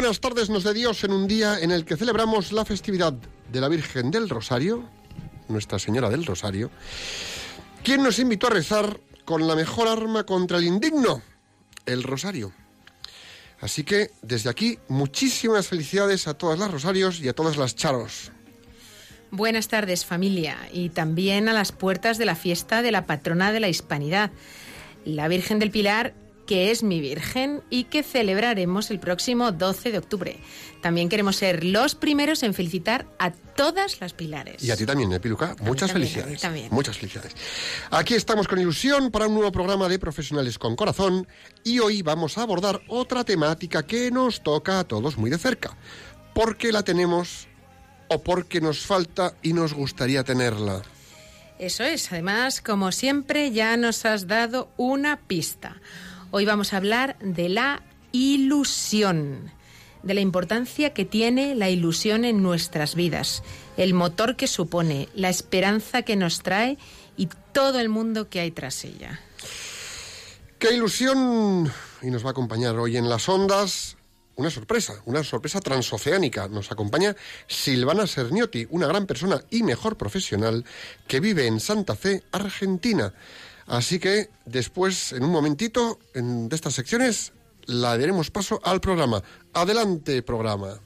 buenas tardes nos de Dios en un día en el que celebramos la festividad de la Virgen del Rosario, Nuestra Señora del Rosario, quien nos invitó a rezar con la mejor arma contra el indigno, el Rosario. Así que desde aquí muchísimas felicidades a todas las Rosarios y a todas las Charos. Buenas tardes familia y también a las puertas de la fiesta de la patrona de la Hispanidad, la Virgen del Pilar que es mi Virgen y que celebraremos el próximo 12 de octubre. También queremos ser los primeros en felicitar a todas las pilares. Y a ti también, ¿eh, Piluca? Muchas felicidades. Muchas felicidades. Aquí estamos con ilusión para un nuevo programa de Profesionales con Corazón y hoy vamos a abordar otra temática que nos toca a todos muy de cerca. Porque la tenemos o porque nos falta y nos gustaría tenerla. Eso es, además, como siempre, ya nos has dado una pista. Hoy vamos a hablar de la ilusión, de la importancia que tiene la ilusión en nuestras vidas, el motor que supone, la esperanza que nos trae y todo el mundo que hay tras ella. ¡Qué ilusión! Y nos va a acompañar hoy en las ondas una sorpresa, una sorpresa transoceánica. Nos acompaña Silvana Serniotti, una gran persona y mejor profesional que vive en Santa Fe, Argentina. Así que después, en un momentito, en, de estas secciones, la daremos paso al programa. Adelante, programa.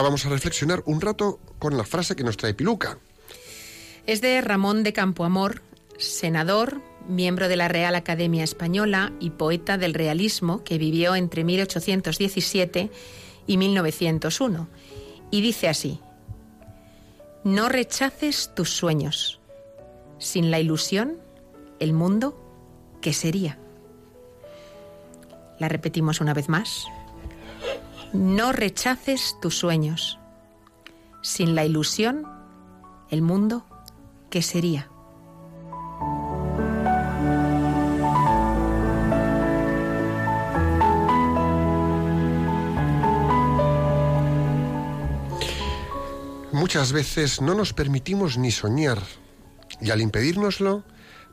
Ahora vamos a reflexionar un rato con la frase que nos trae Piluca. Es de Ramón de Campoamor, senador, miembro de la Real Academia Española y poeta del realismo que vivió entre 1817 y 1901. Y dice así, no rechaces tus sueños. Sin la ilusión, el mundo, ¿qué sería? La repetimos una vez más. No rechaces tus sueños. Sin la ilusión, el mundo, ¿qué sería? Muchas veces no nos permitimos ni soñar y al impedírnoslo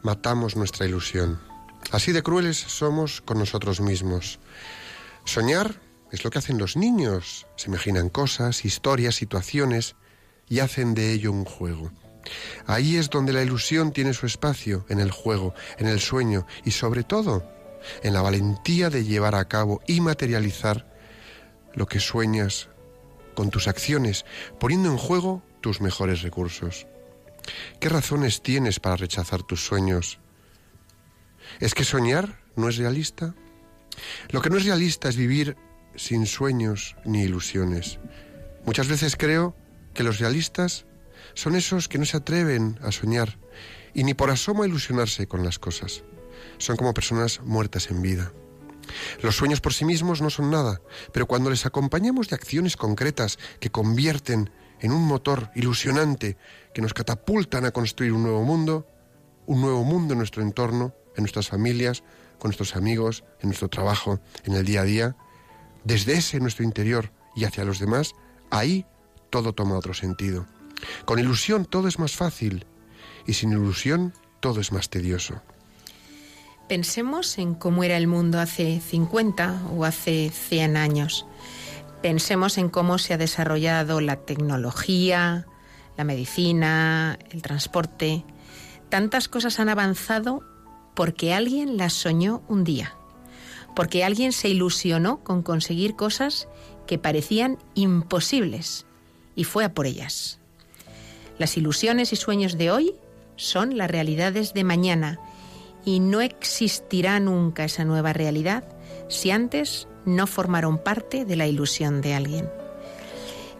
matamos nuestra ilusión. Así de crueles somos con nosotros mismos. Soñar es lo que hacen los niños. Se imaginan cosas, historias, situaciones y hacen de ello un juego. Ahí es donde la ilusión tiene su espacio, en el juego, en el sueño y sobre todo en la valentía de llevar a cabo y materializar lo que sueñas con tus acciones, poniendo en juego tus mejores recursos. ¿Qué razones tienes para rechazar tus sueños? ¿Es que soñar no es realista? Lo que no es realista es vivir sin sueños ni ilusiones. Muchas veces creo que los realistas son esos que no se atreven a soñar y ni por asomo a ilusionarse con las cosas. Son como personas muertas en vida. Los sueños por sí mismos no son nada, pero cuando les acompañamos de acciones concretas que convierten en un motor ilusionante que nos catapultan a construir un nuevo mundo, un nuevo mundo en nuestro entorno, en nuestras familias, con nuestros amigos, en nuestro trabajo, en el día a día, desde ese nuestro interior y hacia los demás, ahí todo toma otro sentido. Con ilusión todo es más fácil y sin ilusión todo es más tedioso. Pensemos en cómo era el mundo hace 50 o hace 100 años. Pensemos en cómo se ha desarrollado la tecnología, la medicina, el transporte. Tantas cosas han avanzado porque alguien las soñó un día porque alguien se ilusionó con conseguir cosas que parecían imposibles y fue a por ellas. Las ilusiones y sueños de hoy son las realidades de mañana y no existirá nunca esa nueva realidad si antes no formaron parte de la ilusión de alguien.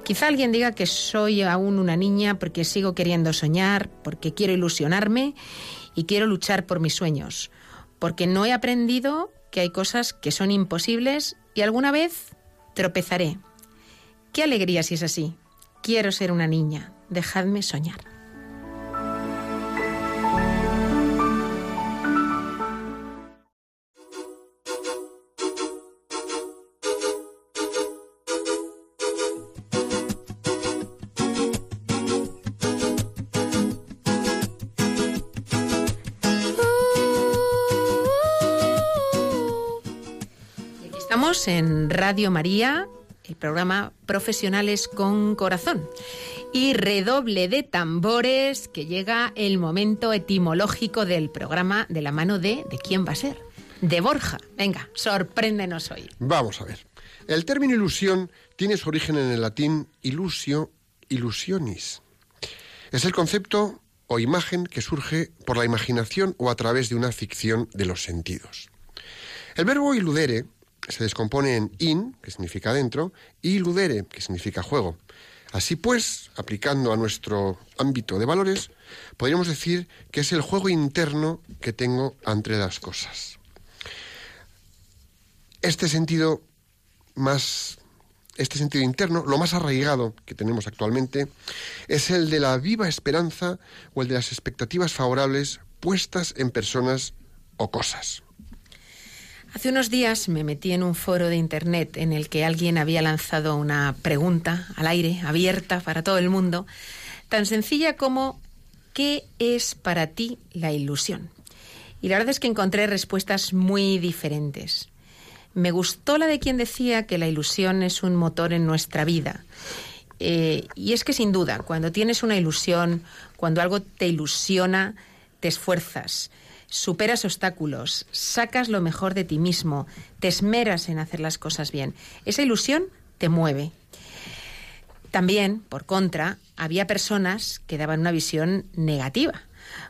Quizá alguien diga que soy aún una niña porque sigo queriendo soñar, porque quiero ilusionarme y quiero luchar por mis sueños porque no he aprendido que hay cosas que son imposibles y alguna vez tropezaré. Qué alegría si es así. Quiero ser una niña. Dejadme soñar. Radio María, el programa Profesionales con Corazón. Y redoble de tambores que llega el momento etimológico del programa de la mano de ¿de quién va a ser? De Borja. Venga, sorpréndenos hoy. Vamos a ver. El término ilusión tiene su origen en el latín ilusio, illusionis. Es el concepto o imagen que surge por la imaginación o a través de una ficción de los sentidos. El verbo iludere se descompone en in, que significa dentro, y ludere, que significa juego. Así pues, aplicando a nuestro ámbito de valores, podríamos decir que es el juego interno que tengo entre las cosas. Este sentido más este sentido interno, lo más arraigado que tenemos actualmente, es el de la viva esperanza o el de las expectativas favorables puestas en personas o cosas. Hace unos días me metí en un foro de Internet en el que alguien había lanzado una pregunta al aire, abierta para todo el mundo, tan sencilla como ¿qué es para ti la ilusión? Y la verdad es que encontré respuestas muy diferentes. Me gustó la de quien decía que la ilusión es un motor en nuestra vida. Eh, y es que sin duda, cuando tienes una ilusión, cuando algo te ilusiona, te esfuerzas superas obstáculos, sacas lo mejor de ti mismo, te esmeras en hacer las cosas bien. Esa ilusión te mueve. También, por contra, había personas que daban una visión negativa,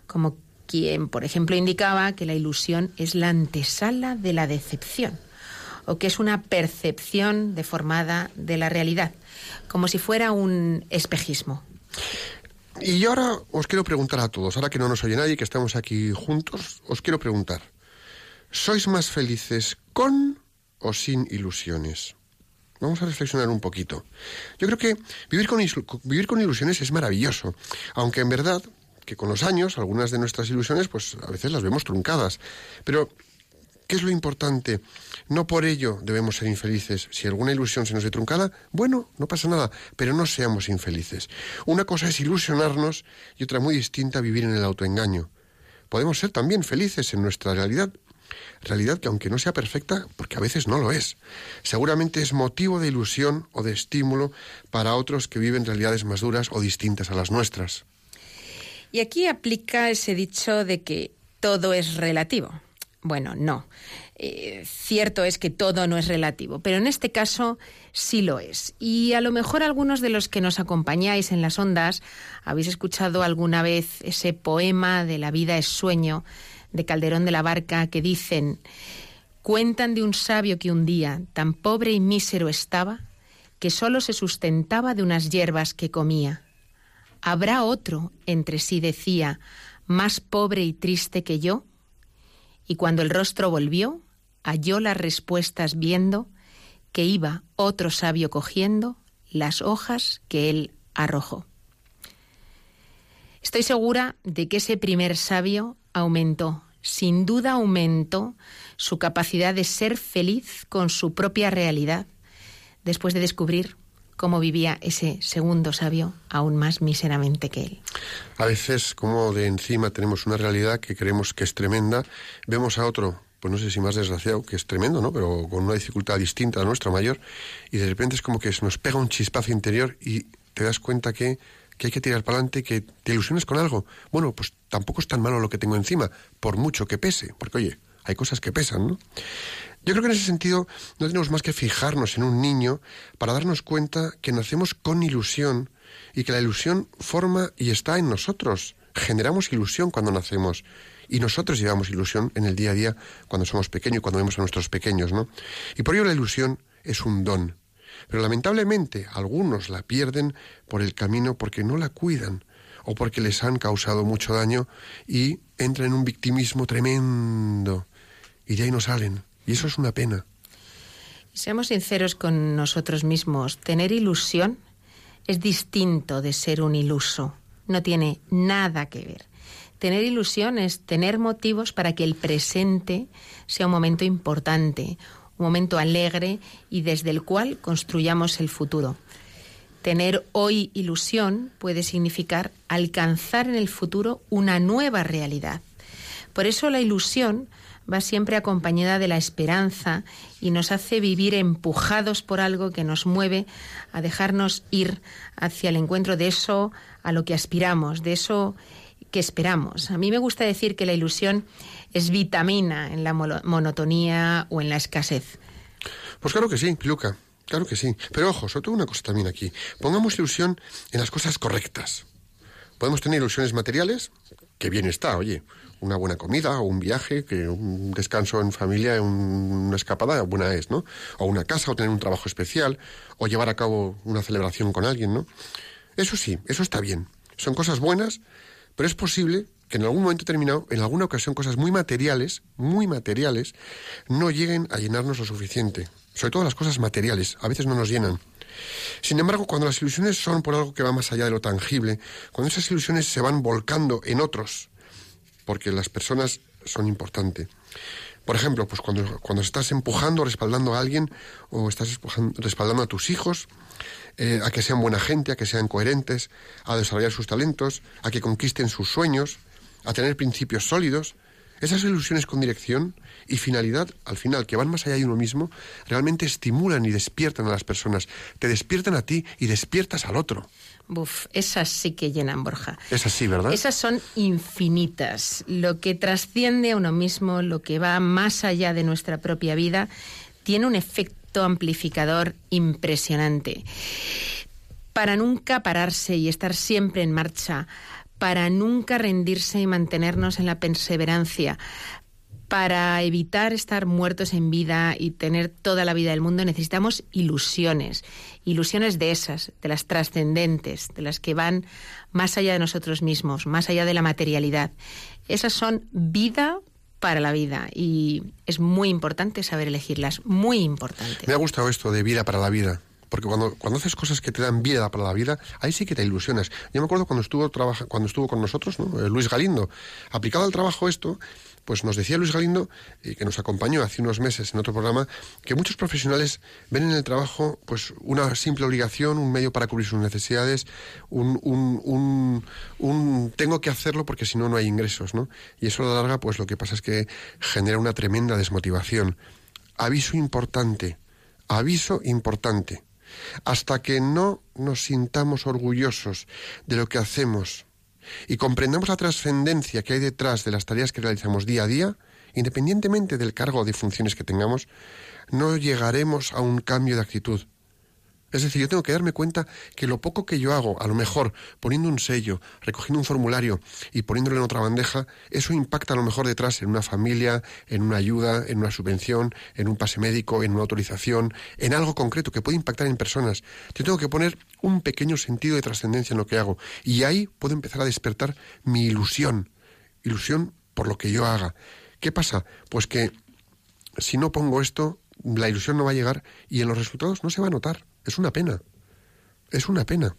como quien, por ejemplo, indicaba que la ilusión es la antesala de la decepción o que es una percepción deformada de la realidad, como si fuera un espejismo. Y ahora os quiero preguntar a todos, ahora que no nos oye nadie, que estamos aquí juntos, os quiero preguntar, ¿sois más felices con o sin ilusiones? Vamos a reflexionar un poquito. Yo creo que vivir con, vivir con ilusiones es maravilloso, aunque en verdad que con los años algunas de nuestras ilusiones pues a veces las vemos truncadas. Pero ¿Qué es lo importante? No por ello debemos ser infelices. Si alguna ilusión se nos ve truncada, bueno, no pasa nada, pero no seamos infelices. Una cosa es ilusionarnos y otra muy distinta vivir en el autoengaño. Podemos ser también felices en nuestra realidad, realidad que aunque no sea perfecta, porque a veces no lo es, seguramente es motivo de ilusión o de estímulo para otros que viven realidades más duras o distintas a las nuestras. Y aquí aplica ese dicho de que todo es relativo. Bueno, no. Eh, cierto es que todo no es relativo, pero en este caso sí lo es. Y a lo mejor algunos de los que nos acompañáis en las ondas habéis escuchado alguna vez ese poema de La vida es sueño de Calderón de la Barca que dicen, cuentan de un sabio que un día tan pobre y mísero estaba que solo se sustentaba de unas hierbas que comía. ¿Habrá otro, entre sí decía, más pobre y triste que yo? Y cuando el rostro volvió, halló las respuestas viendo que iba otro sabio cogiendo las hojas que él arrojó. Estoy segura de que ese primer sabio aumentó, sin duda aumentó su capacidad de ser feliz con su propia realidad, después de descubrir cómo vivía ese segundo sabio aún más míseramente que él. A veces, como de encima tenemos una realidad que creemos que es tremenda, vemos a otro, pues no sé si más desgraciado, que es tremendo, ¿no? Pero con una dificultad distinta a nuestra mayor, y de repente es como que nos pega un chispazo interior y te das cuenta que, que hay que tirar para adelante, que te ilusiones con algo. Bueno, pues tampoco es tan malo lo que tengo encima, por mucho que pese, porque oye, hay cosas que pesan, ¿no? Yo creo que en ese sentido no tenemos más que fijarnos en un niño para darnos cuenta que nacemos con ilusión y que la ilusión forma y está en nosotros. Generamos ilusión cuando nacemos y nosotros llevamos ilusión en el día a día cuando somos pequeños y cuando vemos a nuestros pequeños, ¿no? Y por ello la ilusión es un don. Pero lamentablemente algunos la pierden por el camino porque no la cuidan o porque les han causado mucho daño y entran en un victimismo tremendo y de ahí no salen. Y eso es una pena. Seamos sinceros con nosotros mismos. Tener ilusión es distinto de ser un iluso. No tiene nada que ver. Tener ilusión es tener motivos para que el presente sea un momento importante, un momento alegre y desde el cual construyamos el futuro. Tener hoy ilusión puede significar alcanzar en el futuro una nueva realidad. Por eso la ilusión va siempre acompañada de la esperanza y nos hace vivir empujados por algo que nos mueve a dejarnos ir hacia el encuentro de eso a lo que aspiramos, de eso que esperamos. A mí me gusta decir que la ilusión es vitamina en la monotonía o en la escasez. Pues claro que sí, Luca, claro que sí. Pero ojo, sobre todo una cosa también aquí. Pongamos ilusión en las cosas correctas. Podemos tener ilusiones materiales, que bien está, oye, una buena comida o un viaje, que un descanso en familia, una escapada buena es, ¿no? O una casa o tener un trabajo especial o llevar a cabo una celebración con alguien, ¿no? Eso sí, eso está bien. Son cosas buenas, pero es posible que en algún momento determinado, en alguna ocasión, cosas muy materiales, muy materiales, no lleguen a llenarnos lo suficiente. Sobre todo las cosas materiales, a veces no nos llenan. Sin embargo, cuando las ilusiones son por algo que va más allá de lo tangible, cuando esas ilusiones se van volcando en otros, porque las personas son importantes. Por ejemplo, pues cuando, cuando estás empujando, respaldando a alguien, o estás respaldando a tus hijos, eh, a que sean buena gente, a que sean coherentes, a desarrollar sus talentos, a que conquisten sus sueños, a tener principios sólidos, esas ilusiones con dirección y finalidad, al final, que van más allá de uno mismo, realmente estimulan y despiertan a las personas. Te despiertan a ti y despiertas al otro. Buf, esas sí que llenan, Borja. Esas sí, ¿verdad? Esas son infinitas. Lo que trasciende a uno mismo, lo que va más allá de nuestra propia vida, tiene un efecto amplificador impresionante. Para nunca pararse y estar siempre en marcha, para nunca rendirse y mantenernos en la perseverancia, para evitar estar muertos en vida y tener toda la vida del mundo necesitamos ilusiones, ilusiones de esas, de las trascendentes, de las que van más allá de nosotros mismos, más allá de la materialidad. Esas son vida para la vida y es muy importante saber elegirlas, muy importante. Me ha gustado esto de vida para la vida. Porque cuando, cuando haces cosas que te dan vida para la vida, ahí sí que te ilusionas. Yo me acuerdo cuando estuvo, cuando estuvo con nosotros, ¿no? Eh, Luis Galindo, aplicado al trabajo esto, pues nos decía Luis Galindo, eh, que nos acompañó hace unos meses en otro programa, que muchos profesionales ven en el trabajo pues una simple obligación, un medio para cubrir sus necesidades, un, un, un, tengo que hacerlo porque si no no hay ingresos, ¿no? Y eso a la larga pues lo que pasa es que genera una tremenda desmotivación. Aviso importante, aviso importante. Hasta que no nos sintamos orgullosos de lo que hacemos, y comprendamos la trascendencia que hay detrás de las tareas que realizamos día a día, independientemente del cargo o de funciones que tengamos, no llegaremos a un cambio de actitud. Es decir, yo tengo que darme cuenta que lo poco que yo hago, a lo mejor poniendo un sello, recogiendo un formulario y poniéndolo en otra bandeja, eso impacta a lo mejor detrás en una familia, en una ayuda, en una subvención, en un pase médico, en una autorización, en algo concreto que puede impactar en personas. Yo tengo que poner un pequeño sentido de trascendencia en lo que hago y ahí puedo empezar a despertar mi ilusión, ilusión por lo que yo haga. ¿Qué pasa? Pues que si no pongo esto, la ilusión no va a llegar y en los resultados no se va a notar. Es una pena. Es una pena.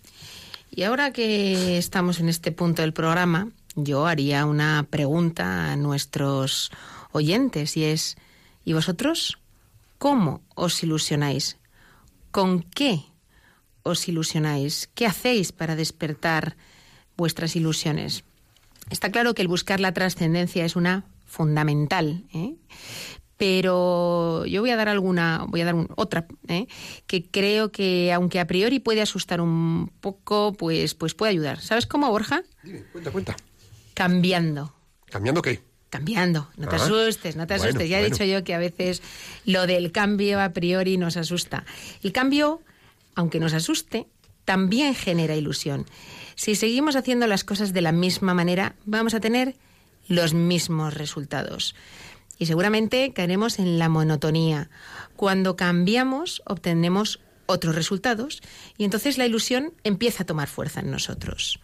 Y ahora que estamos en este punto del programa, yo haría una pregunta a nuestros oyentes y es, ¿y vosotros cómo os ilusionáis? ¿Con qué os ilusionáis? ¿Qué hacéis para despertar vuestras ilusiones? Está claro que el buscar la trascendencia es una fundamental, ¿eh? Pero yo voy a dar alguna, voy a dar otra, ¿eh? que creo que aunque a priori puede asustar un poco, pues, pues puede ayudar. ¿Sabes cómo, Borja? Dime, cuenta, cuenta. Cambiando. ¿Cambiando qué? Cambiando, no te ah, asustes, no te asustes. ya he dicho yo que a veces lo del cambio a priori nos asusta. El cambio, aunque nos asuste, también genera ilusión. Si seguimos haciendo las cosas de la misma manera, vamos a tener los mismos resultados y seguramente caeremos en la monotonía. Cuando cambiamos obtenemos otros resultados y entonces la ilusión empieza a tomar fuerza en nosotros.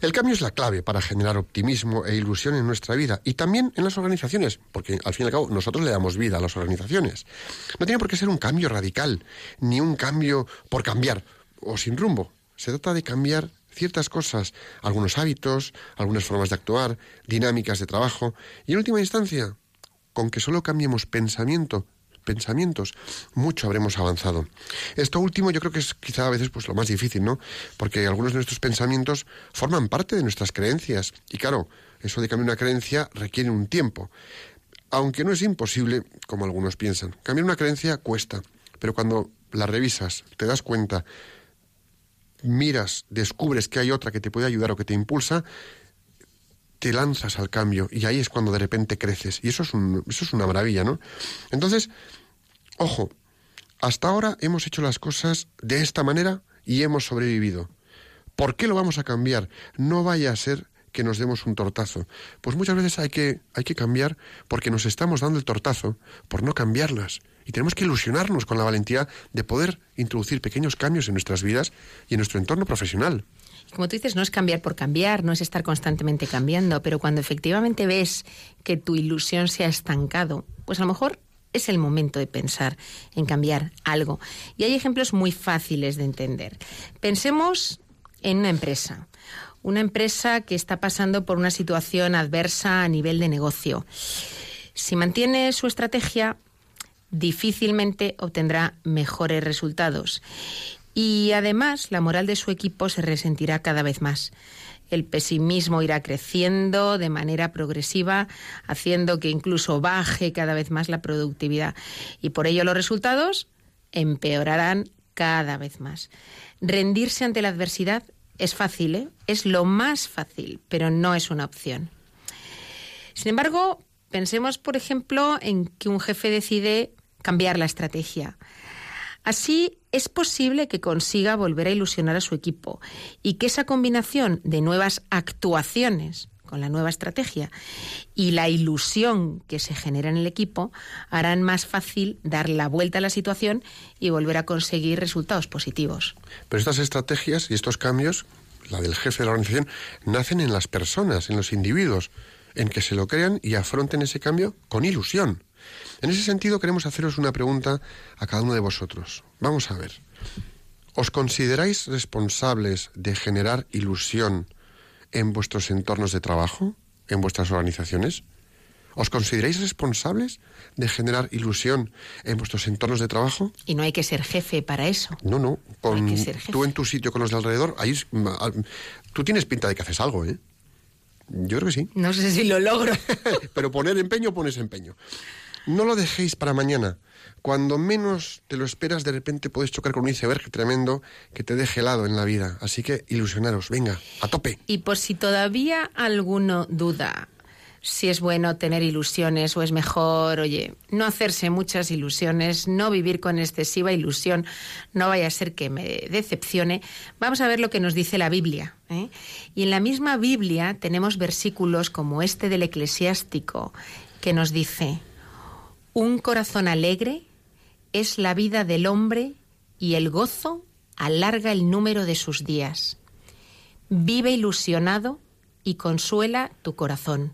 El cambio es la clave para generar optimismo e ilusión en nuestra vida y también en las organizaciones, porque al fin y al cabo nosotros le damos vida a las organizaciones. No tiene por qué ser un cambio radical, ni un cambio por cambiar o sin rumbo. Se trata de cambiar ciertas cosas, algunos hábitos, algunas formas de actuar, dinámicas de trabajo y en última instancia, con que solo cambiemos pensamiento pensamientos, mucho habremos avanzado. Esto último yo creo que es quizá a veces pues lo más difícil, ¿no? Porque algunos de nuestros pensamientos forman parte de nuestras creencias y claro, eso de cambiar una creencia requiere un tiempo. Aunque no es imposible, como algunos piensan. Cambiar una creencia cuesta, pero cuando la revisas, te das cuenta miras, descubres que hay otra que te puede ayudar o que te impulsa, te lanzas al cambio y ahí es cuando de repente creces. Y eso es, eso es una maravilla, ¿no? Entonces, ojo, hasta ahora hemos hecho las cosas de esta manera y hemos sobrevivido. ¿Por qué lo vamos a cambiar? No vaya a ser que nos demos un tortazo. Pues muchas veces hay que, hay que cambiar porque nos estamos dando el tortazo por no cambiarlas. Y tenemos que ilusionarnos con la valentía de poder introducir pequeños cambios en nuestras vidas y en nuestro entorno profesional. Como tú dices, no es cambiar por cambiar, no es estar constantemente cambiando, pero cuando efectivamente ves que tu ilusión se ha estancado, pues a lo mejor es el momento de pensar en cambiar algo. Y hay ejemplos muy fáciles de entender. Pensemos en una empresa una empresa que está pasando por una situación adversa a nivel de negocio. Si mantiene su estrategia, difícilmente obtendrá mejores resultados. Y además, la moral de su equipo se resentirá cada vez más. El pesimismo irá creciendo de manera progresiva, haciendo que incluso baje cada vez más la productividad. Y por ello los resultados empeorarán cada vez más. Rendirse ante la adversidad es fácil, ¿eh? es lo más fácil, pero no es una opción. Sin embargo, pensemos, por ejemplo, en que un jefe decide cambiar la estrategia. Así es posible que consiga volver a ilusionar a su equipo y que esa combinación de nuevas actuaciones con la nueva estrategia y la ilusión que se genera en el equipo harán más fácil dar la vuelta a la situación y volver a conseguir resultados positivos. Pero estas estrategias y estos cambios, la del jefe de la organización, nacen en las personas, en los individuos, en que se lo crean y afronten ese cambio con ilusión. En ese sentido queremos haceros una pregunta a cada uno de vosotros. Vamos a ver. ¿Os consideráis responsables de generar ilusión en vuestros entornos de trabajo, en vuestras organizaciones? ¿Os consideráis responsables de generar ilusión en vuestros entornos de trabajo? Y no hay que ser jefe para eso. No, no. Con, tú en tu sitio con los de alrededor, ahí, tú tienes pinta de que haces algo, ¿eh? Yo creo que sí. No sé si lo logro. Pero poner empeño, pones empeño. No lo dejéis para mañana. Cuando menos te lo esperas, de repente puedes chocar con un iceberg tremendo que te deje helado en la vida. Así que ilusionaros, venga, a tope. Y por si todavía alguno duda si es bueno tener ilusiones o es mejor, oye, no hacerse muchas ilusiones, no vivir con excesiva ilusión, no vaya a ser que me decepcione, vamos a ver lo que nos dice la Biblia. ¿eh? Y en la misma Biblia tenemos versículos como este del eclesiástico que nos dice, un corazón alegre es la vida del hombre y el gozo alarga el número de sus días. Vive ilusionado y consuela tu corazón.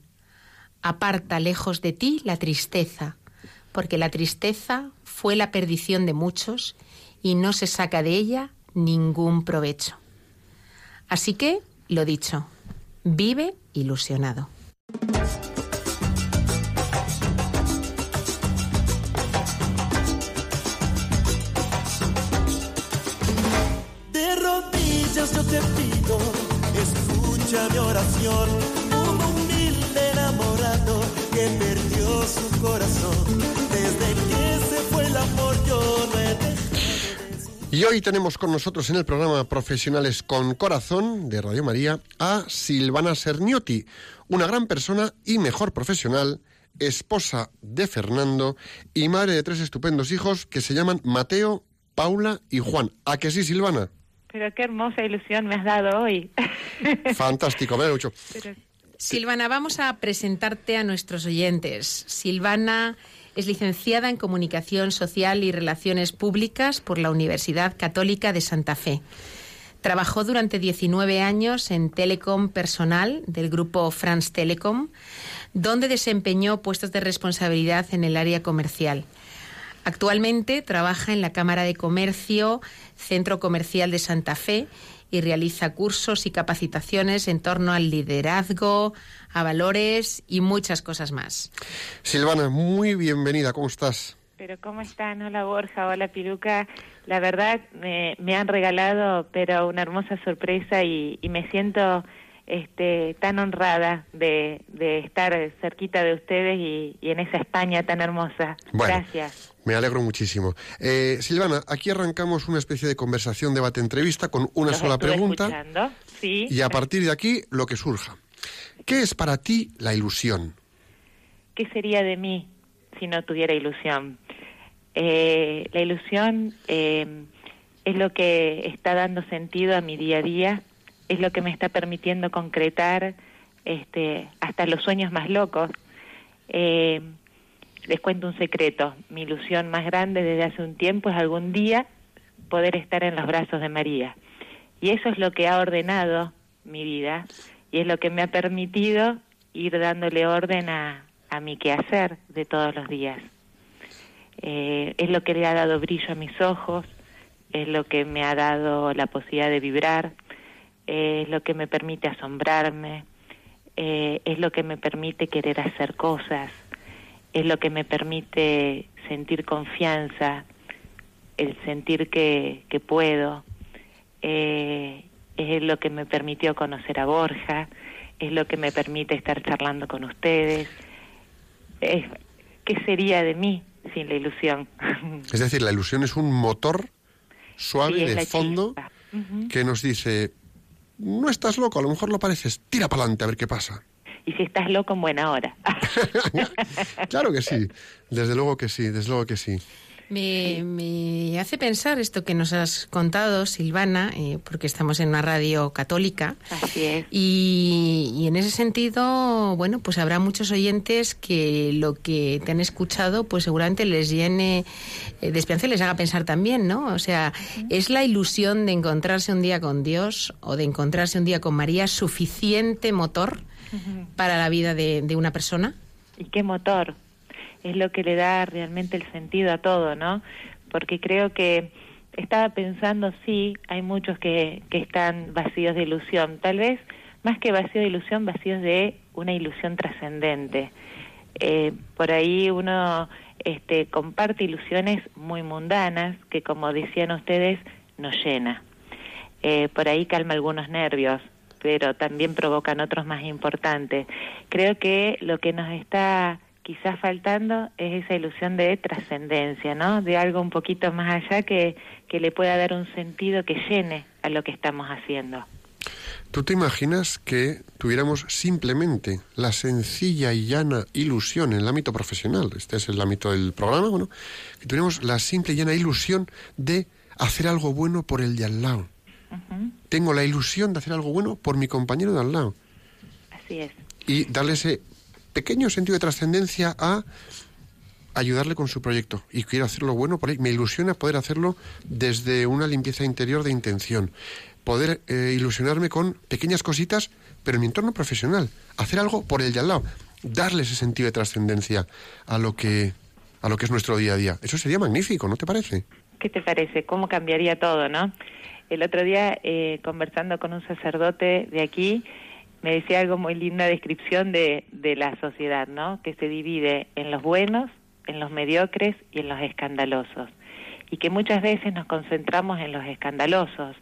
Aparta lejos de ti la tristeza, porque la tristeza fue la perdición de muchos y no se saca de ella ningún provecho. Así que, lo dicho, vive ilusionado. Oración, un enamorado que perdió su corazón. Desde que se fue el amor yo no he y hoy tenemos con nosotros en el programa Profesionales con Corazón de Radio María a Silvana Serniotti, una gran persona y mejor profesional, esposa de Fernando y madre de tres estupendos hijos que se llaman Mateo, Paula y Juan. ¿A que sí, Silvana? Pero qué hermosa ilusión me has dado hoy. Fantástico, me mucho. Silvana, vamos a presentarte a nuestros oyentes. Silvana Es licenciada en Comunicación Social y Relaciones Públicas por la Universidad Católica de Santa Fe. Trabajó durante 19 años en Telecom Personal del grupo France Telecom, donde desempeñó puestos de responsabilidad en el área comercial. Actualmente trabaja en la Cámara de Comercio, Centro Comercial de Santa Fe, y realiza cursos y capacitaciones en torno al liderazgo, a valores y muchas cosas más. Silvana, muy bienvenida, ¿cómo estás? Pero ¿cómo están? Hola Borja, hola Piruca. La verdad me, han regalado pero una hermosa sorpresa y, me siento este, tan honrada de, estar cerquita de ustedes y, en esa España tan hermosa. Gracias. Me alegro muchísimo. Eh, Silvana, aquí arrancamos una especie de conversación, debate, entrevista con una sola pregunta. Sí. Y a partir de aquí, lo que surja. ¿Qué es para ti la ilusión? ¿Qué sería de mí si no tuviera ilusión? Eh, la ilusión eh, es lo que está dando sentido a mi día a día, es lo que me está permitiendo concretar este, hasta los sueños más locos. Eh, les cuento un secreto, mi ilusión más grande desde hace un tiempo es algún día poder estar en los brazos de María. Y eso es lo que ha ordenado mi vida y es lo que me ha permitido ir dándole orden a, a mi quehacer de todos los días. Eh, es lo que le ha dado brillo a mis ojos, es lo que me ha dado la posibilidad de vibrar, es lo que me permite asombrarme, eh, es lo que me permite querer hacer cosas, es lo que me permite sentir confianza, el sentir que, que puedo, eh, es lo que me permitió conocer a Borja, es lo que me permite estar charlando con ustedes. ¿Qué sería de mí sin la ilusión? Es decir, la ilusión es un motor suave de fondo que nos dice, no estás loco, a lo mejor lo pareces, tira para adelante a ver qué pasa y si estás loco en buena hora. claro que sí, desde luego que sí, desde luego que sí. Me, hace pensar esto que nos has contado, Silvana, eh, porque estamos en una radio católica. Así es. Y, en ese sentido, bueno, pues habrá muchos oyentes que lo que te han escuchado, pues seguramente les llene eh, de esperanza y les haga pensar también, ¿no? O sea, ¿es la ilusión de encontrarse un día con Dios o de encontrarse un día con María suficiente motor para la vida de, de una persona? ¿Y qué motor? Es lo que le da realmente el sentido a todo, ¿no? Porque creo que estaba pensando, sí, hay muchos que, que están vacíos de ilusión, tal vez más que vacíos de ilusión, vacíos de una ilusión trascendente. Eh, por ahí uno este, comparte ilusiones muy mundanas que, como decían ustedes, nos llena. Eh, por ahí calma algunos nervios, pero también provocan otros más importantes. Creo que lo que nos está quizás faltando es esa ilusión de trascendencia, ¿no? De algo un poquito más allá que, que le pueda dar un sentido que llene a lo que estamos haciendo. ¿Tú te imaginas que tuviéramos simplemente la sencilla y llana ilusión en el ámbito profesional, este es el ámbito del programa, bueno, que tuviéramos la simple y llana ilusión de hacer algo bueno por el de al lado? Tengo la ilusión de hacer algo bueno por mi compañero de al lado. Así es. Y darle ese pequeño sentido de trascendencia a ayudarle con su proyecto y quiero hacerlo bueno por ahí. Me ilusiona poder hacerlo desde una limpieza interior de intención, poder eh, ilusionarme con pequeñas cositas, pero en mi entorno profesional, hacer algo por el de al lado, darle ese sentido de trascendencia a lo que a lo que es nuestro día a día. Eso sería magnífico, ¿no te parece? ¿Qué te parece? ¿Cómo cambiaría todo, no? El otro día, eh, conversando con un sacerdote de aquí, me decía algo muy linda descripción de, de la sociedad, ¿no? Que se divide en los buenos, en los mediocres y en los escandalosos. Y que muchas veces nos concentramos en los escandalosos.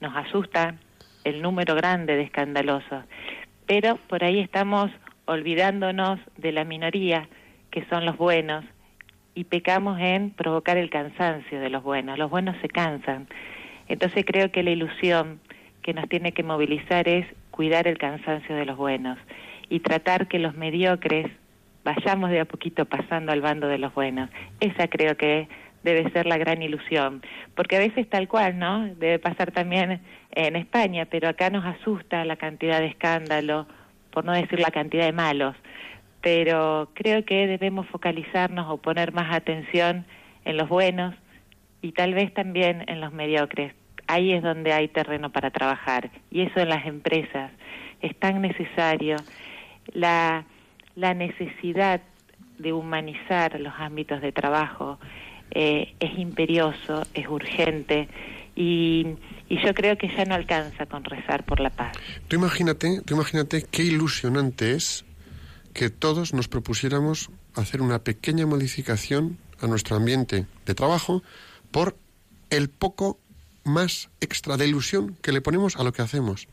Nos asusta el número grande de escandalosos. Pero por ahí estamos olvidándonos de la minoría, que son los buenos, y pecamos en provocar el cansancio de los buenos. Los buenos se cansan. Entonces creo que la ilusión que nos tiene que movilizar es cuidar el cansancio de los buenos y tratar que los mediocres vayamos de a poquito pasando al bando de los buenos. Esa creo que debe ser la gran ilusión, porque a veces tal cual, ¿no? Debe pasar también en España, pero acá nos asusta la cantidad de escándalo, por no decir la cantidad de malos, pero creo que debemos focalizarnos o poner más atención en los buenos y tal vez también en los mediocres. Ahí es donde hay terreno para trabajar y eso en las empresas es tan necesario. La, la necesidad de humanizar los ámbitos de trabajo eh, es imperioso, es urgente y, y, yo creo que ya no alcanza con rezar por la paz. Tú imagínate, tú imagínate qué ilusionante es que todos nos propusiéramos hacer una pequeña modificación a nuestro ambiente de trabajo por el poco más extra de ilusión que le ponemos a lo que hacemos.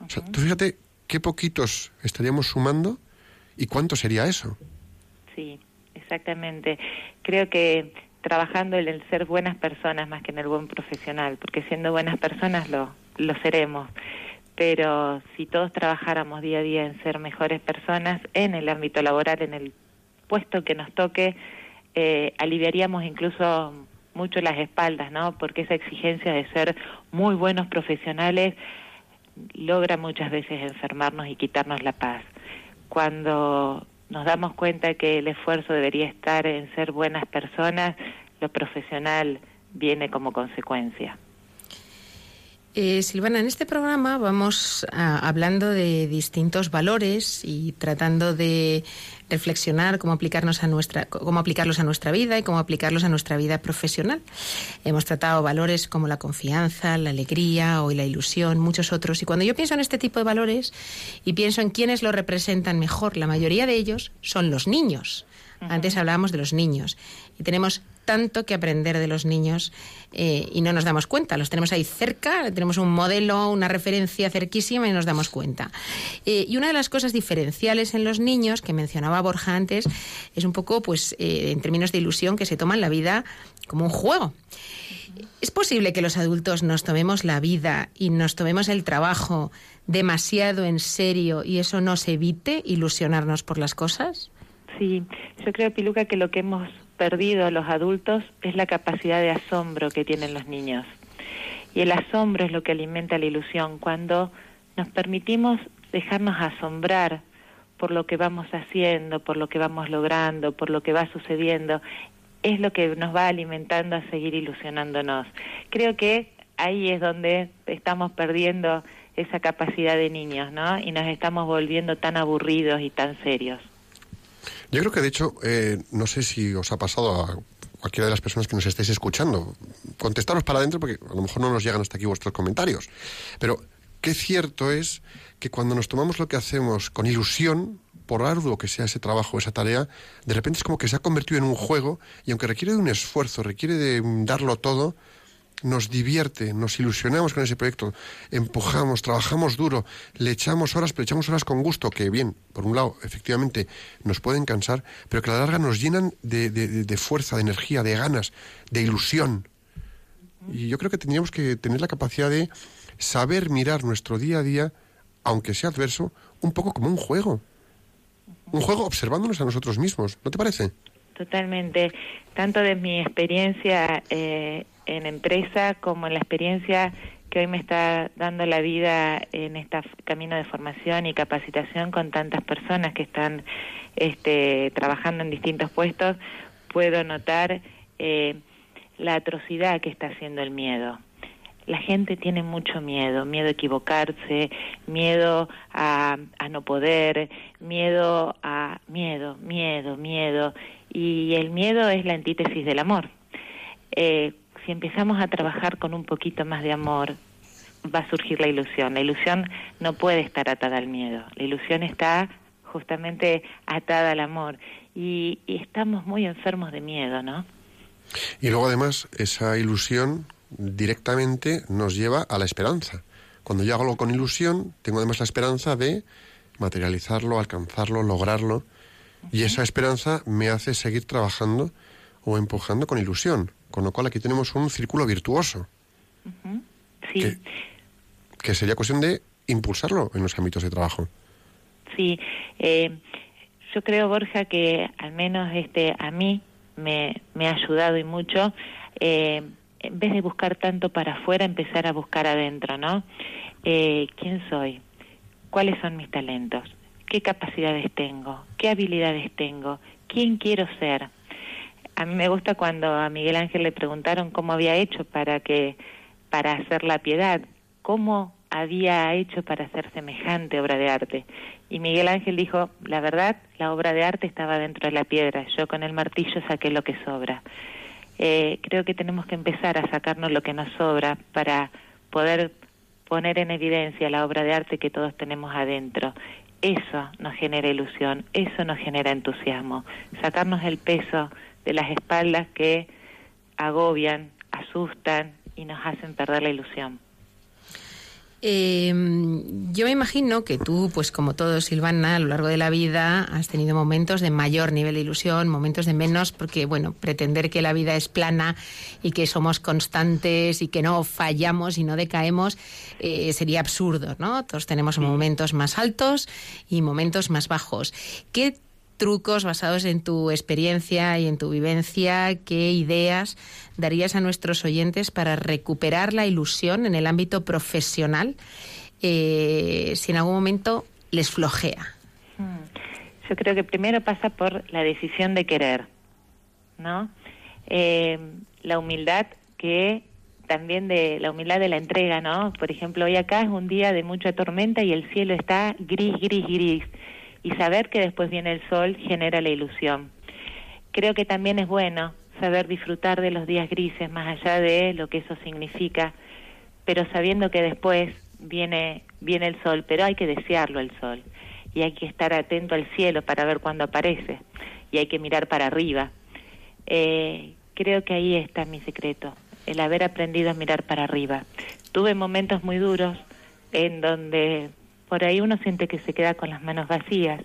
O sea, tú fíjate qué poquitos estaríamos sumando y cuánto sería eso. Sí, exactamente. Creo que trabajando en el ser buenas personas más que en el buen profesional, porque siendo buenas personas lo, lo seremos pero si todos trabajáramos día a día en ser mejores personas en el ámbito laboral, en el puesto que nos toque, eh, aliviaríamos incluso mucho las espaldas, ¿no? Porque esa exigencia de ser muy buenos profesionales logra muchas veces enfermarnos y quitarnos la paz. Cuando nos damos cuenta que el esfuerzo debería estar en ser buenas personas, lo profesional viene como consecuencia. Eh, Silvana, en este programa vamos hablando de distintos valores y tratando de reflexionar cómo aplicarnos a nuestra, cómo aplicarlos a nuestra vida y cómo aplicarlos a nuestra vida profesional. Hemos tratado valores como la confianza, la alegría o la ilusión, muchos otros. Y cuando yo pienso en este tipo de valores y pienso en quiénes lo representan mejor, la mayoría de ellos son los niños. Antes hablábamos de los niños y tenemos tanto que aprender de los niños eh, y no nos damos cuenta. Los tenemos ahí cerca, tenemos un modelo, una referencia cerquísima y nos damos cuenta. Eh, y una de las cosas diferenciales en los niños que mencionaba Borja antes es un poco, pues, eh, en términos de ilusión, que se toman la vida como un juego. ¿Es posible que los adultos nos tomemos la vida y nos tomemos el trabajo demasiado en serio y eso nos evite ilusionarnos por las cosas? Sí, yo creo, Piluca, que lo que hemos perdido los adultos es la capacidad de asombro que tienen los niños. Y el asombro es lo que alimenta la ilusión. Cuando nos permitimos dejarnos asombrar por lo que vamos haciendo, por lo que vamos logrando, por lo que va sucediendo, es lo que nos va alimentando a seguir ilusionándonos. Creo que ahí es donde estamos perdiendo esa capacidad de niños, ¿no? Y nos estamos volviendo tan aburridos y tan serios. Yo creo que, de hecho, eh, no sé si os ha pasado a cualquiera de las personas que nos estéis escuchando. Contestaros para adentro porque a lo mejor no nos llegan hasta aquí vuestros comentarios. Pero qué cierto es que cuando nos tomamos lo que hacemos con ilusión, por arduo que sea ese trabajo, esa tarea, de repente es como que se ha convertido en un juego y aunque requiere de un esfuerzo, requiere de darlo todo, nos divierte, nos ilusionamos con ese proyecto, empujamos, trabajamos duro, le echamos horas, pero echamos horas con gusto, que bien, por un lado, efectivamente, nos pueden cansar, pero que a la larga nos llenan de, de, fuerza, de energía, de ganas, de ilusión. Y yo creo que tendríamos que tener la capacidad de saber mirar nuestro día a día, aunque sea adverso, un poco como un juego. Un juego observándonos a nosotros mismos, ¿no te parece? Totalmente. Tanto de mi experiencia eh, en empresa como en la experiencia que hoy me está dando la vida en este camino de formación y capacitación con tantas personas que están este, trabajando en distintos puestos, puedo notar eh, la atrocidad que está haciendo el miedo. La gente tiene mucho miedo, miedo a equivocarse, miedo a, a no poder, miedo a miedo, miedo, miedo. Y el miedo es la antítesis del amor. Eh, si empezamos a trabajar con un poquito más de amor, va a surgir la ilusión. La ilusión no puede estar atada al miedo. La ilusión está justamente atada al amor. Y, estamos muy enfermos de miedo, ¿no? Y luego además esa ilusión directamente nos lleva a la esperanza. Cuando yo hago algo con ilusión, tengo además la esperanza de materializarlo, alcanzarlo, lograrlo. Y esa esperanza me hace seguir trabajando o empujando con ilusión. Con lo cual aquí tenemos un círculo virtuoso. Sí. Que, sería cuestión de impulsarlo en los ámbitos de trabajo. Sí. Eh, yo creo, Borja, que al menos este a mí me, me ha ayudado y mucho. Eh, en vez de buscar tanto para afuera, empezar a buscar adentro, ¿no? Eh, ¿Quién soy? ¿Cuáles son mis talentos? qué capacidades tengo, qué habilidades tengo, quién quiero ser. A mí me gusta cuando a Miguel Ángel le preguntaron cómo había hecho para que para hacer la piedad, cómo había hecho para hacer semejante obra de arte. Y Miguel Ángel dijo, la verdad, la obra de arte estaba dentro de la piedra, yo con el martillo saqué lo que sobra. Eh, creo que tenemos que empezar a sacarnos lo que nos sobra para poder poner en evidencia la obra de arte que todos tenemos adentro. Eso nos genera ilusión, eso nos genera entusiasmo, sacarnos el peso de las espaldas que agobian, asustan y nos hacen perder la ilusión. Eh, yo me imagino que tú, pues como todo, Silvana, a lo largo de la vida has tenido momentos de mayor nivel de ilusión, momentos de menos, porque, bueno, pretender que la vida es plana y que somos constantes y que no fallamos y no decaemos eh, sería absurdo, ¿no? Todos tenemos momentos más altos y momentos más bajos. ¿Qué trucos basados en tu experiencia y en tu vivencia, qué ideas darías a nuestros oyentes para recuperar la ilusión en el ámbito profesional eh, si en algún momento les flojea? Hmm. Yo creo que primero pasa por la decisión de querer, ¿no? Eh, la humildad que también de la humildad de la entrega, ¿no? Por ejemplo, hoy acá es un día de mucha tormenta y el cielo está gris, gris, gris y saber que después viene el sol genera la ilusión. Creo que también es bueno saber disfrutar de los días grises más allá de lo que eso significa, pero sabiendo que después viene viene el sol, pero hay que desearlo el sol y hay que estar atento al cielo para ver cuándo aparece y hay que mirar para arriba. Eh, creo que ahí está mi secreto, el haber aprendido a mirar para arriba. Tuve momentos muy duros en donde por ahí uno siente que se queda con las manos vacías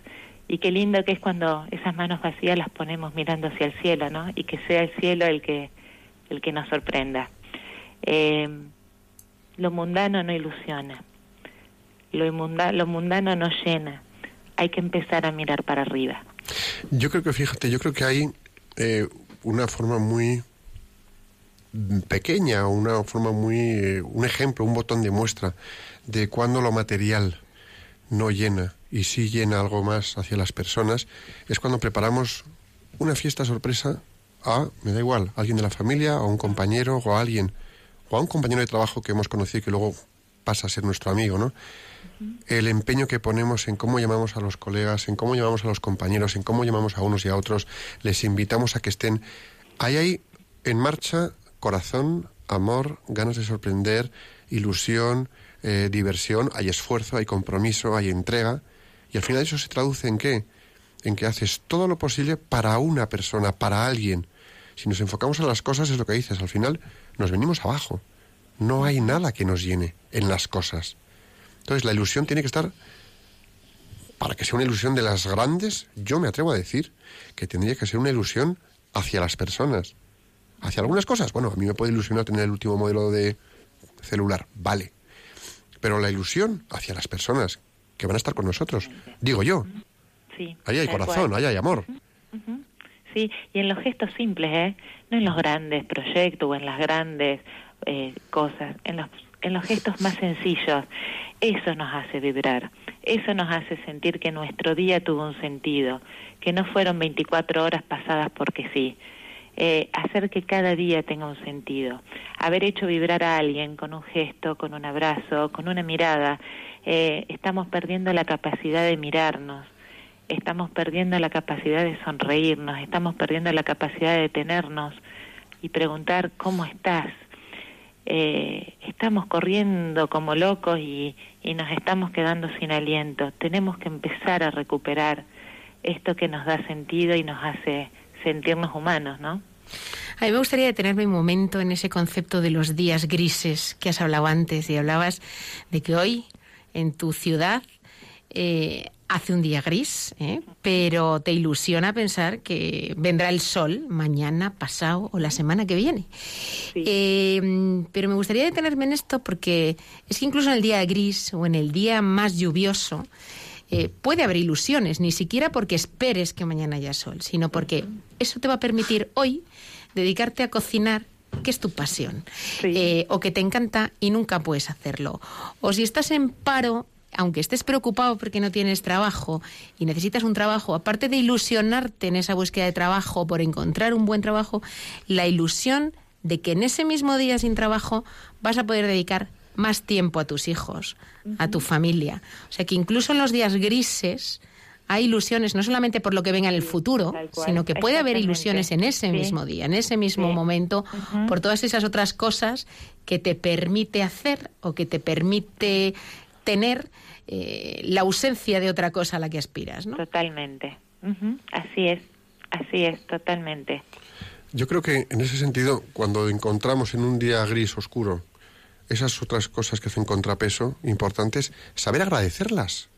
y qué lindo que es cuando esas manos vacías las ponemos mirando hacia el cielo, ¿no? Y que sea el cielo el que el que nos sorprenda. Eh, lo mundano no ilusiona, lo, lo mundano no llena. Hay que empezar a mirar para arriba. Yo creo que, fíjate, yo creo que hay eh, una forma muy pequeña, una forma muy, eh, un ejemplo, un botón de muestra de cuando lo material no llena y sí llena algo más hacia las personas, es cuando preparamos una fiesta sorpresa a, me da igual, a alguien de la familia, a un compañero, o a alguien, o a un compañero de trabajo que hemos conocido y que luego pasa a ser nuestro amigo, ¿no? El empeño que ponemos en cómo llamamos a los colegas, en cómo llamamos a los compañeros, en cómo llamamos a unos y a otros, les invitamos a que estén. Ahí hay en marcha corazón, amor, ganas de sorprender, ilusión, eh, diversión, hay esfuerzo, hay compromiso, hay entrega. Y al final eso se traduce en qué? En que haces todo lo posible para una persona, para alguien. Si nos enfocamos en las cosas, es lo que dices, al final nos venimos abajo. No hay nada que nos llene en las cosas. Entonces la ilusión tiene que estar, para que sea una ilusión de las grandes, yo me atrevo a decir que tendría que ser una ilusión hacia las personas. Hacia algunas cosas, bueno, a mí me puede ilusionar tener el último modelo de celular, vale pero la ilusión hacia las personas que van a estar con nosotros, digo yo. Sí, ahí hay corazón, ahí hay amor. Sí, y en los gestos simples, ¿eh? No en los grandes proyectos o en las grandes eh, cosas, en los, en los gestos más sencillos. Eso nos hace vibrar, eso nos hace sentir que nuestro día tuvo un sentido, que no fueron 24 horas pasadas porque sí, eh, hacer que cada día tenga un sentido. Haber hecho vibrar a alguien con un gesto, con un abrazo, con una mirada. Eh, estamos perdiendo la capacidad de mirarnos, estamos perdiendo la capacidad de sonreírnos, estamos perdiendo la capacidad de detenernos y preguntar cómo estás. Eh, estamos corriendo como locos y, y nos estamos quedando sin aliento. Tenemos que empezar a recuperar esto que nos da sentido y nos hace sentirnos humanos, ¿no? A mí me gustaría detenerme un momento en ese concepto de los días grises que has hablado antes y hablabas de que hoy en tu ciudad eh, hace un día gris, ¿eh? pero te ilusiona pensar que vendrá el sol mañana, pasado o la semana que viene. Eh, pero me gustaría detenerme en esto porque es que incluso en el día gris o en el día más lluvioso, eh, puede haber ilusiones, ni siquiera porque esperes que mañana haya sol, sino porque eso te va a permitir hoy dedicarte a cocinar que es tu pasión, eh, o que te encanta y nunca puedes hacerlo. O si estás en paro, aunque estés preocupado porque no tienes trabajo y necesitas un trabajo, aparte de ilusionarte en esa búsqueda de trabajo por encontrar un buen trabajo, la ilusión de que en ese mismo día sin trabajo vas a poder dedicar más tiempo a tus hijos, a tu familia. O sea que incluso en los días grises hay ilusiones, no solamente por lo que venga en el futuro, sino que puede haber ilusiones en ese mismo día, en ese mismo momento, por todas esas otras cosas que te permite hacer o que te permite tener eh, la ausencia de otra cosa a la que aspiras. ¿no? Totalmente. Así es, así es, totalmente. Yo creo que en ese sentido, cuando encontramos en un día gris oscuro esas otras cosas que hacen contrapeso importantes, saber agradecerlas,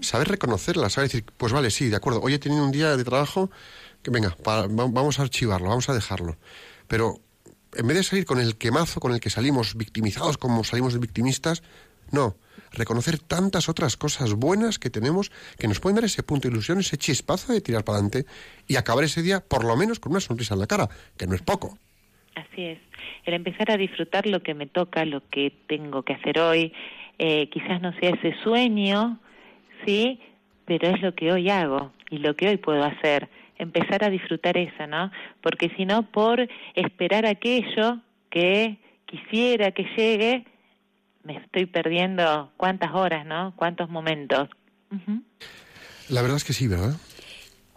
saber reconocerlas, saber decir, pues vale, sí, de acuerdo, hoy he tenido un día de trabajo que venga, vamos a archivarlo, vamos a dejarlo. Pero en vez de salir con el quemazo con el que salimos victimizados como salimos de victimistas, no, reconocer tantas otras cosas buenas que tenemos que nos pueden dar ese punto de ilusión, ese chispazo de tirar para adelante y acabar ese día por lo menos con una sonrisa en la cara, que no es poco. Así es, el empezar a disfrutar lo que me toca, lo que tengo que hacer hoy, eh, quizás no sea ese sueño, sí, pero es lo que hoy hago y lo que hoy puedo hacer, empezar a disfrutar eso, ¿no? Porque si no, por esperar aquello que quisiera que llegue, me estoy perdiendo cuántas horas, ¿no? Cuántos momentos. La verdad es que sí, ¿verdad?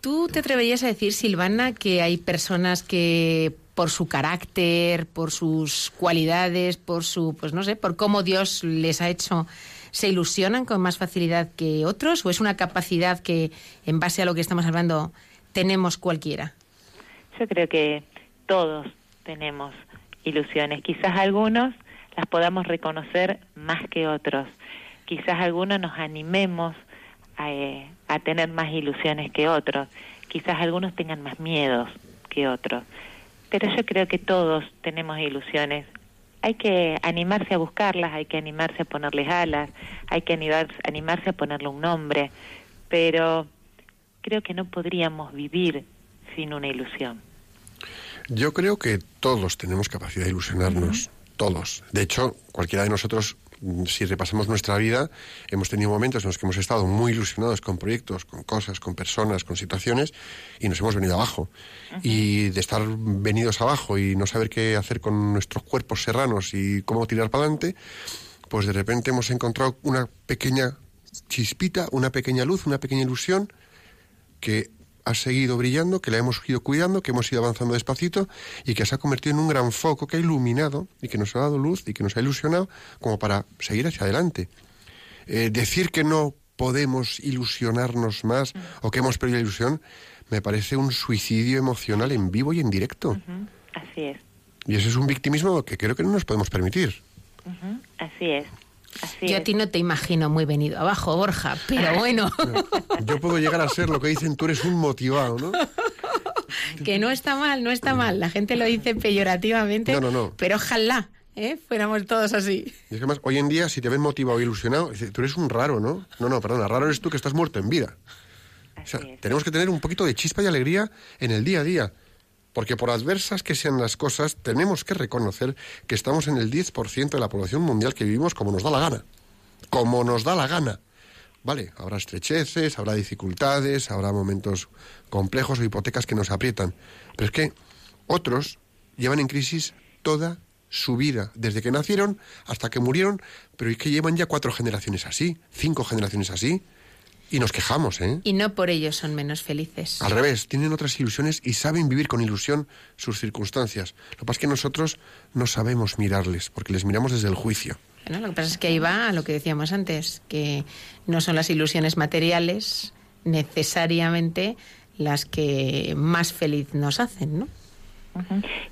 ¿Tú te atreverías a decir, Silvana, que hay personas que por su carácter, por sus cualidades, por su, pues no sé, por cómo Dios les ha hecho, se ilusionan con más facilidad que otros? ¿O es una capacidad que, en base a lo que estamos hablando, tenemos cualquiera? Yo creo que todos tenemos ilusiones. Quizás algunos las podamos reconocer más que otros. Quizás algunos nos animemos a, eh, a tener más ilusiones que otros. Quizás algunos tengan más miedos que otros. Pero yo creo que todos tenemos ilusiones. Hay que animarse a buscarlas, hay que animarse a ponerles alas, hay que animarse a ponerle un nombre, pero creo que no podríamos vivir sin una ilusión. Yo creo que todos tenemos capacidad de ilusionarnos todos. De hecho, cualquiera de nosotros, si repasamos nuestra vida, hemos tenido momentos en los que hemos estado muy ilusionados con proyectos, con cosas, con personas, con situaciones, y nos hemos venido abajo. Y de estar venidos abajo y no saber qué hacer con nuestros cuerpos serranos y cómo tirar para adelante, pues de repente hemos encontrado una pequeña chispita, una pequeña luz, una pequeña ilusión que ha seguido brillando, que la hemos ido cuidando, que hemos ido avanzando despacito y que se ha convertido en un gran foco que ha iluminado y que nos ha dado luz y que nos ha ilusionado como para seguir hacia adelante. Eh, decir que no podemos ilusionarnos más o que hemos perdido la ilusión me parece un suicidio emocional en vivo y en directo. Así es. Y ese es un victimismo que creo que no nos podemos permitir. Así es. Yo a ti no te imagino muy venido abajo, Borja, pero bueno. Yo puedo llegar a ser lo que dicen, tú eres un motivado, ¿no? que no está mal, no está mal. La gente lo dice peyorativamente. No, no, no. Pero ojalá ¿eh? fuéramos todos así. Y es que más, hoy en día, si te ven motivado o ilusionado, tú eres un raro, ¿no? No, no, perdona, raro eres tú que estás muerto en vida. O sea, tenemos que tener un poquito de chispa y alegría en el día a día. Porque por adversas que sean las cosas, tenemos que reconocer que estamos en el 10% de la población mundial que vivimos como nos da la gana. Como nos da la gana. Vale, habrá estrecheces, habrá dificultades, habrá momentos complejos o hipotecas que nos aprietan. Pero es que otros llevan en crisis toda su vida, desde que nacieron hasta que murieron, pero es que llevan ya cuatro generaciones así, cinco generaciones así. Y nos quejamos, ¿eh? Y no por ello son menos felices. Al revés, tienen otras ilusiones y saben vivir con ilusión sus circunstancias. Lo que pasa es que nosotros no sabemos mirarles, porque les miramos desde el juicio. lo que pasa es que ahí va a lo que decíamos antes, que no son las ilusiones materiales necesariamente las que más feliz nos hacen, ¿no?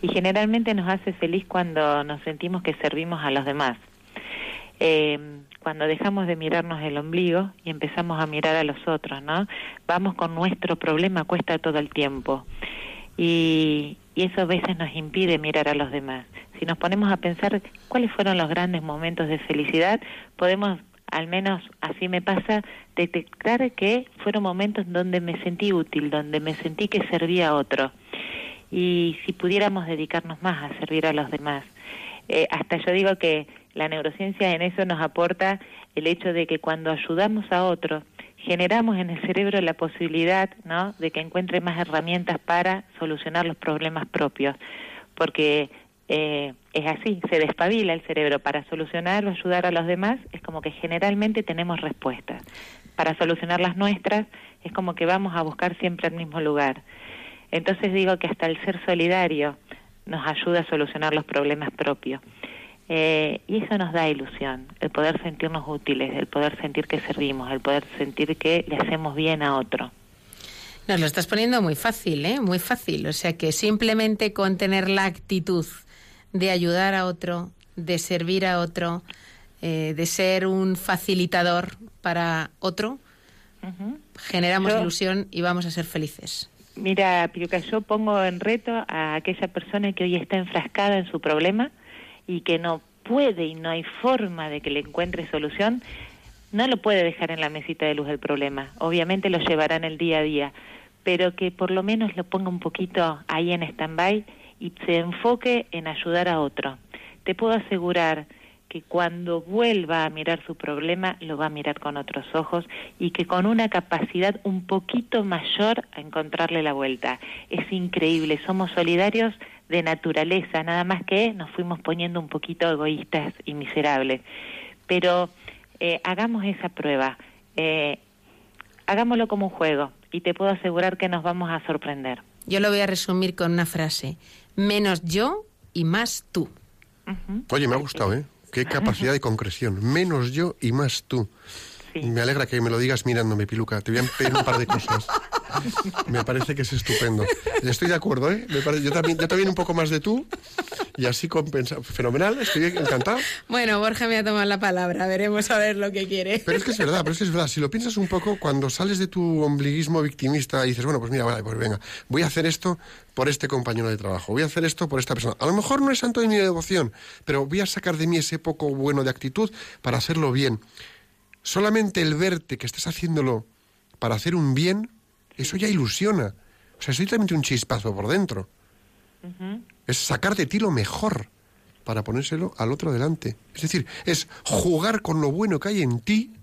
Y generalmente nos hace feliz cuando nos sentimos que servimos a los demás. Eh, cuando dejamos de mirarnos el ombligo y empezamos a mirar a los otros, ¿no? Vamos con nuestro problema cuesta todo el tiempo. Y, eso a veces nos impide mirar a los demás. Si nos ponemos a pensar cuáles fueron los grandes momentos de felicidad, podemos, al menos así me pasa, detectar que fueron momentos donde me sentí útil, donde me sentí que servía a otro. Y si pudiéramos dedicarnos más a servir a los demás. Eh, hasta yo digo que la neurociencia en eso nos aporta el hecho de que cuando ayudamos a otro, generamos en el cerebro la posibilidad ¿no? de que encuentre más herramientas para solucionar los problemas propios, porque eh, es así, se despabila el cerebro para solucionar o ayudar a los demás, es como que generalmente tenemos respuestas. Para solucionar las nuestras, es como que vamos a buscar siempre el mismo lugar. Entonces digo que hasta el ser solidario nos ayuda a solucionar los problemas propios. Eh, y eso nos da ilusión, el poder sentirnos útiles, el poder sentir que servimos, el poder sentir que le hacemos bien a otro. Nos lo estás poniendo muy fácil, ¿eh? Muy fácil. O sea que simplemente con tener la actitud de ayudar a otro, de servir a otro, eh, de ser un facilitador para otro, generamos ilusión y vamos a ser felices. Mira, Piruca, yo pongo en reto a aquella persona que hoy está enfrascada en su problema y que no puede y no hay forma de que le encuentre solución, no lo puede dejar en la mesita de luz del problema. Obviamente lo llevará en el día a día, pero que por lo menos lo ponga un poquito ahí en stand-by y se enfoque en ayudar a otro. Te puedo asegurar que cuando vuelva a mirar su problema lo va a mirar con otros ojos y que con una capacidad un poquito mayor a encontrarle la vuelta. Es increíble, somos solidarios de naturaleza, nada más que nos fuimos poniendo un poquito egoístas y miserables. Pero eh, hagamos esa prueba, eh, hagámoslo como un juego y te puedo asegurar que nos vamos a sorprender. Yo lo voy a resumir con una frase, menos yo y más tú. Oye, me ha gustado, ¿eh? Qué capacidad de concreción. Menos yo y más tú. Me alegra que me lo digas mirándome, Piluca. Te voy a pedir un par de cosas. Me parece que es estupendo. Estoy de acuerdo, ¿eh? yo, también, yo también un poco más de tú y así compensa. Fenomenal, estoy encantado. Bueno, Borja me ha tomado la palabra. Veremos a ver lo que quiere. Pero es que es verdad, pero es que es verdad. Si lo piensas un poco, cuando sales de tu ombliguismo victimista y dices, bueno, pues mira, vale, pues venga, voy a hacer esto por este compañero de trabajo, voy a hacer esto por esta persona. A lo mejor no es santo de mi devoción, pero voy a sacar de mí ese poco bueno de actitud para hacerlo bien. Solamente el verte que estés haciéndolo para hacer un bien, eso ya ilusiona. O sea, es literalmente un chispazo por dentro. Es sacar de ti lo mejor para ponérselo al otro delante. Es decir, es jugar con lo bueno que hay en ti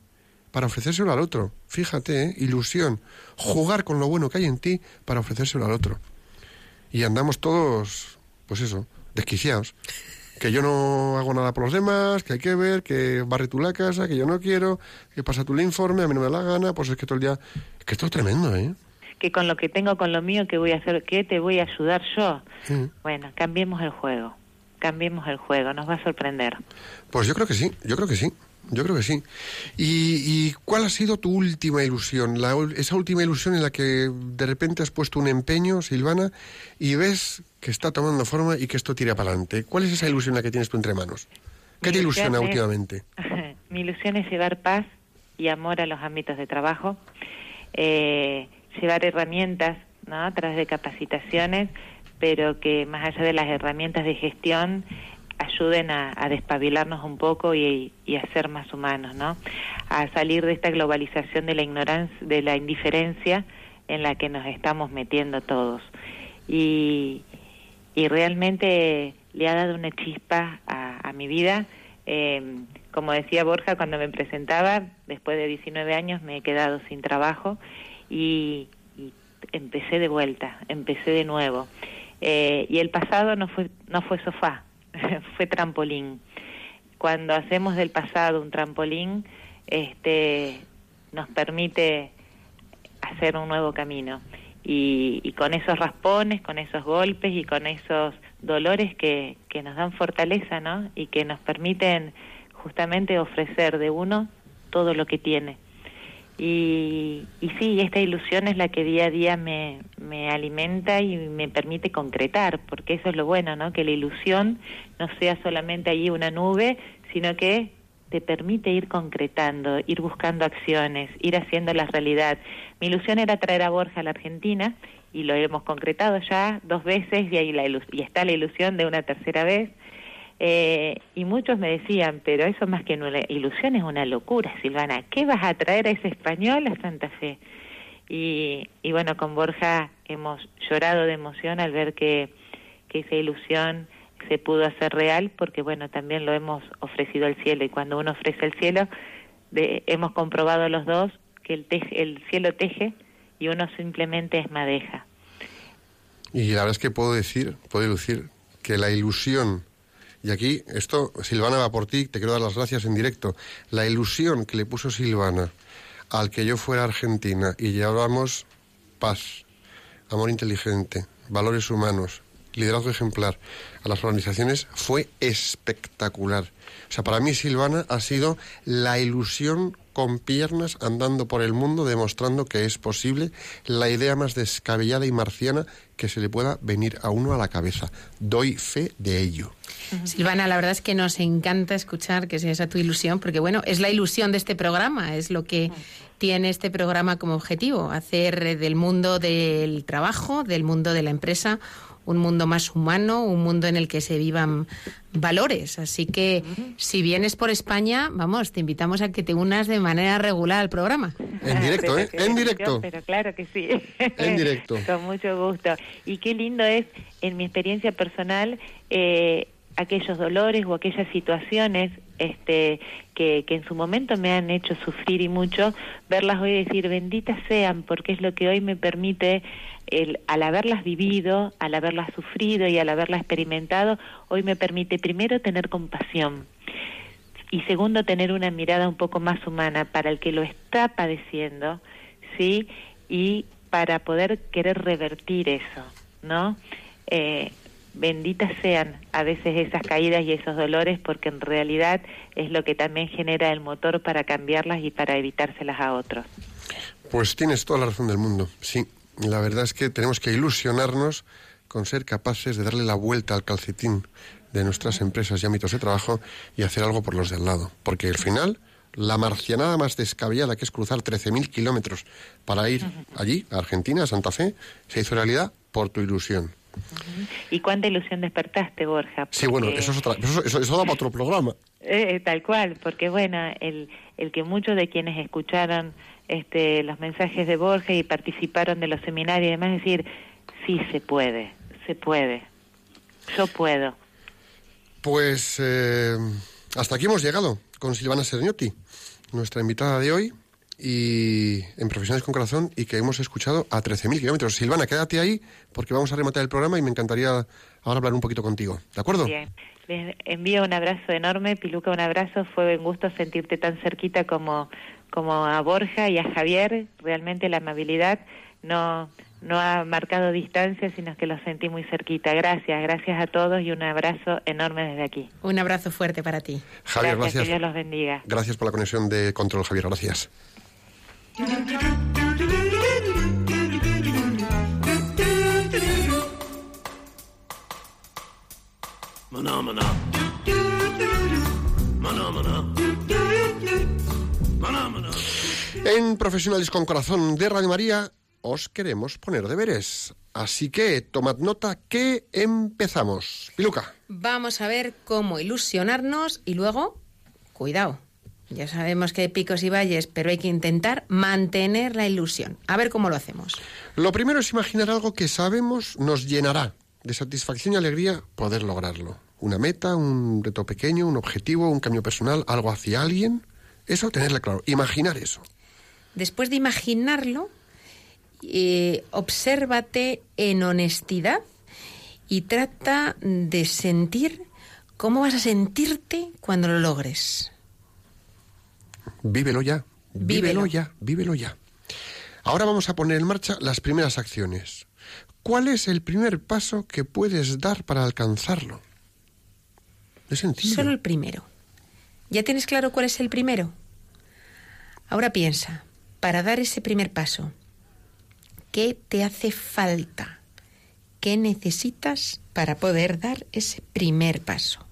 para ofrecérselo al otro. Fíjate, ¿eh? ilusión. Jugar con lo bueno que hay en ti para ofrecérselo al otro. Y andamos todos, pues eso, desquiciados que yo no hago nada por los demás, que hay que ver, que barre tú la casa, que yo no quiero, que pasa tú el informe, a mí no me da la gana, pues es que todo el día... Es que esto es tremendo, ¿eh? Que con lo que tengo, con lo mío, ¿qué voy a hacer? ¿Qué te voy a ayudar yo? Bueno, cambiemos el juego, cambiemos el juego, nos va a sorprender. Pues yo creo que sí, yo creo que sí. Yo creo que sí. ¿Y, cuál ha sido tu última ilusión? La, esa última ilusión en la que de repente has puesto un empeño, Silvana, y ves que está tomando forma y que esto tira para adelante. ¿Cuál es esa ilusión la que tienes tú entre manos? ¿Qué te ilusiona últimamente? Mi ilusión es llevar paz y amor a los ámbitos de trabajo, eh, llevar herramientas ¿no? a través de capacitaciones, pero que más allá de las herramientas de gestión, ayuden a, despabilarnos un poco y, a ser más humanos, ¿no? A salir de esta globalización de la ignorancia, de la indiferencia en la que nos estamos metiendo todos. Y, realmente le ha dado una chispa a, mi vida. Em, como decía Borja cuando me presentaba, después de 19 años me he quedado sin trabajo y, empecé de vuelta, empecé de nuevo. Eh, y el pasado no fue, no fue sofá, fue trampolín. Cuando hacemos del pasado un trampolín, este, nos permite hacer un nuevo camino. Y, con esos raspones, con esos golpes y con esos dolores que, que nos dan fortaleza, ¿no? Y que nos permiten justamente ofrecer de uno todo lo que tiene. Y, y sí, esta ilusión es la que día a día me, me alimenta y me permite concretar, porque eso es lo bueno, ¿no? Que la ilusión no sea solamente ahí una nube, sino que te permite ir concretando, ir buscando acciones, ir haciendo la realidad. Mi ilusión era traer a Borja a la Argentina y lo hemos concretado ya dos veces y ahí la y está la ilusión de una tercera vez. Eh, y muchos me decían, pero eso más que una ilusión es una locura, Silvana. ¿Qué vas a traer a ese español a Santa Fe? Y, y bueno, con Borja hemos llorado de emoción al ver que, que esa ilusión se pudo hacer real porque bueno también lo hemos ofrecido al cielo y cuando uno ofrece el cielo de, hemos comprobado los dos que el, teje, el cielo teje y uno simplemente es madeja y la verdad es que puedo decir puedo decir que la ilusión y aquí esto Silvana va por ti te quiero dar las gracias en directo la ilusión que le puso Silvana al que yo fuera Argentina y llevábamos paz amor inteligente valores humanos liderazgo ejemplar a las organizaciones fue espectacular. O sea, para mí Silvana ha sido la ilusión con piernas andando por el mundo demostrando que es posible la idea más descabellada y marciana que se le pueda venir a uno a la cabeza. Doy fe de ello. Silvana, la verdad es que nos encanta escuchar que sea esa tu ilusión, porque bueno, es la ilusión de este programa, es lo que tiene este programa como objetivo, hacer del mundo del trabajo, del mundo de la empresa, un mundo más humano, un mundo en el que se vivan valores. Así que si vienes por España, vamos, te invitamos a que te unas de manera regular al programa. En directo, ¿eh? En directo. Pero claro que sí. En directo. Con mucho gusto. Y qué lindo es, en mi experiencia personal, eh, aquellos dolores o aquellas situaciones este, que, que en su momento me han hecho sufrir y mucho, verlas hoy decir benditas sean, porque es lo que hoy me permite el, al haberlas vivido, al haberlas sufrido y al haberlas experimentado, hoy me permite primero tener compasión y segundo tener una mirada un poco más humana para el que lo está padeciendo, ¿sí? Y para poder querer revertir eso, ¿no? Eh, benditas sean a veces esas caídas y esos dolores porque en realidad es lo que también genera el motor para cambiarlas y para evitárselas a otros. Pues tienes toda la razón del mundo, sí. La verdad es que tenemos que ilusionarnos con ser capaces de darle la vuelta al calcetín de nuestras empresas y ámbitos de trabajo y hacer algo por los de al lado. Porque al final, la marcianada más descabellada, que es cruzar 13.000 kilómetros para ir allí, a Argentina, a Santa Fe, se hizo realidad por tu ilusión. ¿Y cuánta ilusión despertaste, Borja? Sí, bueno, eso, es otra, eso, eso, eso da para otro programa. Eh, tal cual, porque bueno, el, el que muchos de quienes escucharon este, los mensajes de Borja y participaron de los seminarios y demás, decir, sí se puede, se puede, yo puedo. Pues eh, hasta aquí hemos llegado con Silvana Sergnotti, nuestra invitada de hoy y en Profesionales con Corazón y que hemos escuchado a 13.000 kilómetros. Silvana, quédate ahí porque vamos a rematar el programa y me encantaría ahora hablar un poquito contigo. ¿De acuerdo? Bien, les envío un abrazo enorme, Piluca, un abrazo. Fue un gusto sentirte tan cerquita como como a Borja y a Javier, realmente la amabilidad no, no ha marcado distancia, sino que los sentí muy cerquita. Gracias, gracias a todos y un abrazo enorme desde aquí. Un abrazo fuerte para ti. Javier, gracias. gracias. Que Dios los bendiga. Gracias por la conexión de control, Javier. Gracias. En Profesionales con Corazón de Radio María os queremos poner deberes. Así que tomad nota que empezamos. Piluca. Vamos a ver cómo ilusionarnos y luego, cuidado. Ya sabemos que hay picos y valles, pero hay que intentar mantener la ilusión. A ver cómo lo hacemos. Lo primero es imaginar algo que sabemos nos llenará de satisfacción y alegría poder lograrlo. Una meta, un reto pequeño, un objetivo, un cambio personal, algo hacia alguien. Eso, tenerla claro. Imaginar eso. Después de imaginarlo, eh, obsérvate en honestidad y trata de sentir cómo vas a sentirte cuando lo logres. Vívelo ya. Vívelo Vívelo. ya. Vívelo ya. Ahora vamos a poner en marcha las primeras acciones. ¿Cuál es el primer paso que puedes dar para alcanzarlo? Es sencillo. Solo el primero. ¿Ya tienes claro cuál es el primero? Ahora piensa, para dar ese primer paso, ¿qué te hace falta? ¿Qué necesitas para poder dar ese primer paso?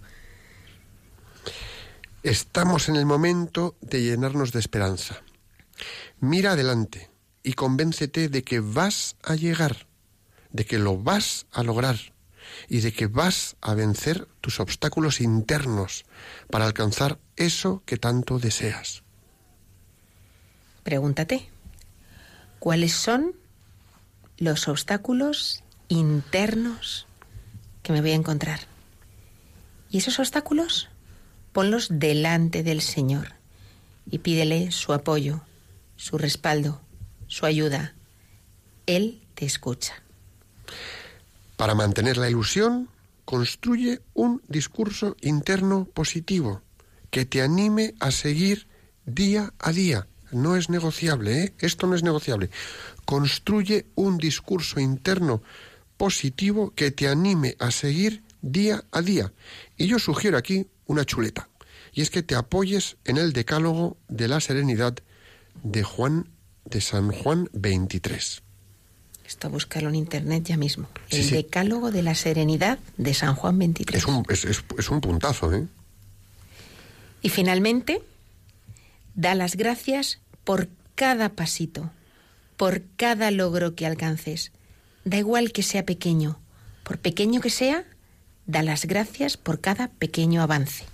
Estamos en el momento de llenarnos de esperanza. Mira adelante y convéncete de que vas a llegar, de que lo vas a lograr y de que vas a vencer tus obstáculos internos para alcanzar eso que tanto deseas. Pregúntate, ¿cuáles son los obstáculos internos que me voy a encontrar? Y esos obstáculos, ponlos delante del Señor y pídele su apoyo, su respaldo, su ayuda. Él te escucha. Para mantener la ilusión, construye un discurso interno positivo que te anime a seguir día a día. No es negociable, ¿eh? Esto no es negociable. Construye un discurso interno positivo que te anime a seguir día a día. Y yo sugiero aquí una chuleta. Y es que te apoyes en el decálogo de la serenidad de Juan de San Juan 23. Esto búscalo en internet ya mismo. el decálogo de la serenidad de San Juan 23. Es un, es un puntazo, ¿eh? Y finalmente, da las gracias por cada pasito, por cada logro que alcances. Da igual que sea pequeño, por pequeño que sea, da las gracias por cada pequeño avance.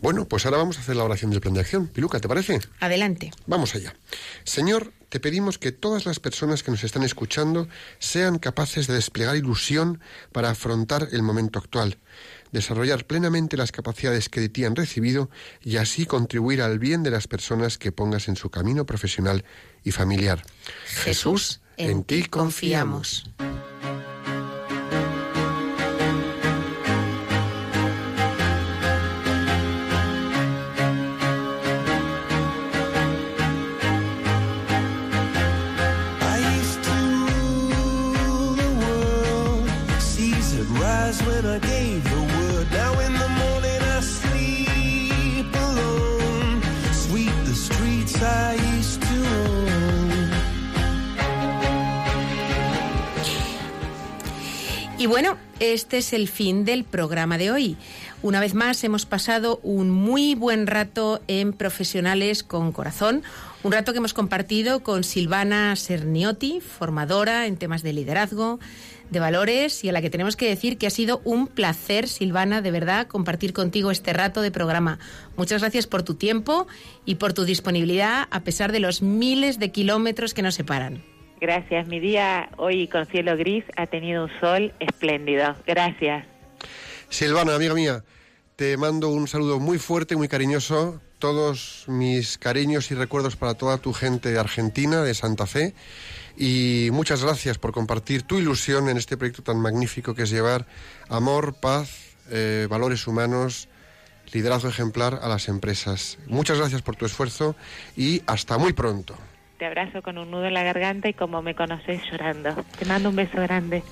Bueno, pues ahora vamos a hacer la oración del plan de acción. Piluca, ¿te parece? Adelante. Vamos allá. Señor, te pedimos que todas las personas que nos están escuchando sean capaces de desplegar ilusión para afrontar el momento actual, desarrollar plenamente las capacidades que de ti han recibido y así contribuir al bien de las personas que pongas en su camino profesional y familiar. Jesús, en, ti confiamos. Y bueno, este es el fin del programa de hoy. Una vez más hemos pasado un muy buen rato en Profesionales con Corazón, un rato que hemos compartido con Silvana Serniotti, formadora en temas de liderazgo, de valores y a la que tenemos que decir que ha sido un placer, Silvana, de verdad, compartir contigo este rato de programa. Muchas gracias por tu tiempo y por tu disponibilidad a pesar de los miles de kilómetros que nos separan. Gracias. Mi día hoy con cielo gris ha tenido un sol espléndido. Gracias. Silvana, amiga mía, te mando un saludo muy fuerte, muy cariñoso. Todos mis cariños y recuerdos para toda tu gente de Argentina, de Santa Fe. Y muchas gracias por compartir tu ilusión en este proyecto tan magnífico que es llevar amor, paz, eh, valores humanos, liderazgo ejemplar a las empresas. Muchas gracias por tu esfuerzo y hasta muy pronto te abrazo con un nudo en la garganta y como me conoces llorando. Te mando un beso grande.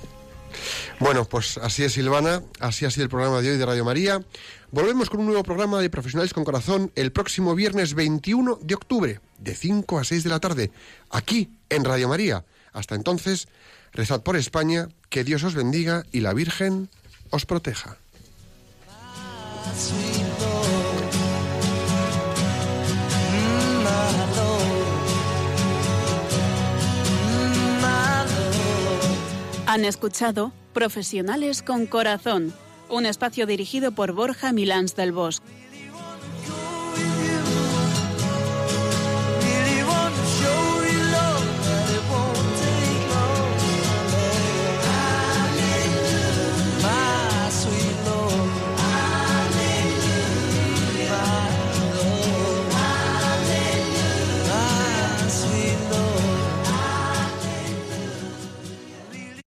Bueno, pues así es Silvana, así ha sido el programa de hoy de Radio María. Volvemos con un nuevo programa de Profesionales con Corazón el próximo viernes 21 de octubre, de 5 a 6 de la tarde, aquí en Radio María. Hasta entonces, rezad por España, que Dios os bendiga y la Virgen os proteja. Han escuchado Profesionales con Corazón, un espacio dirigido por Borja Milans del Bosque.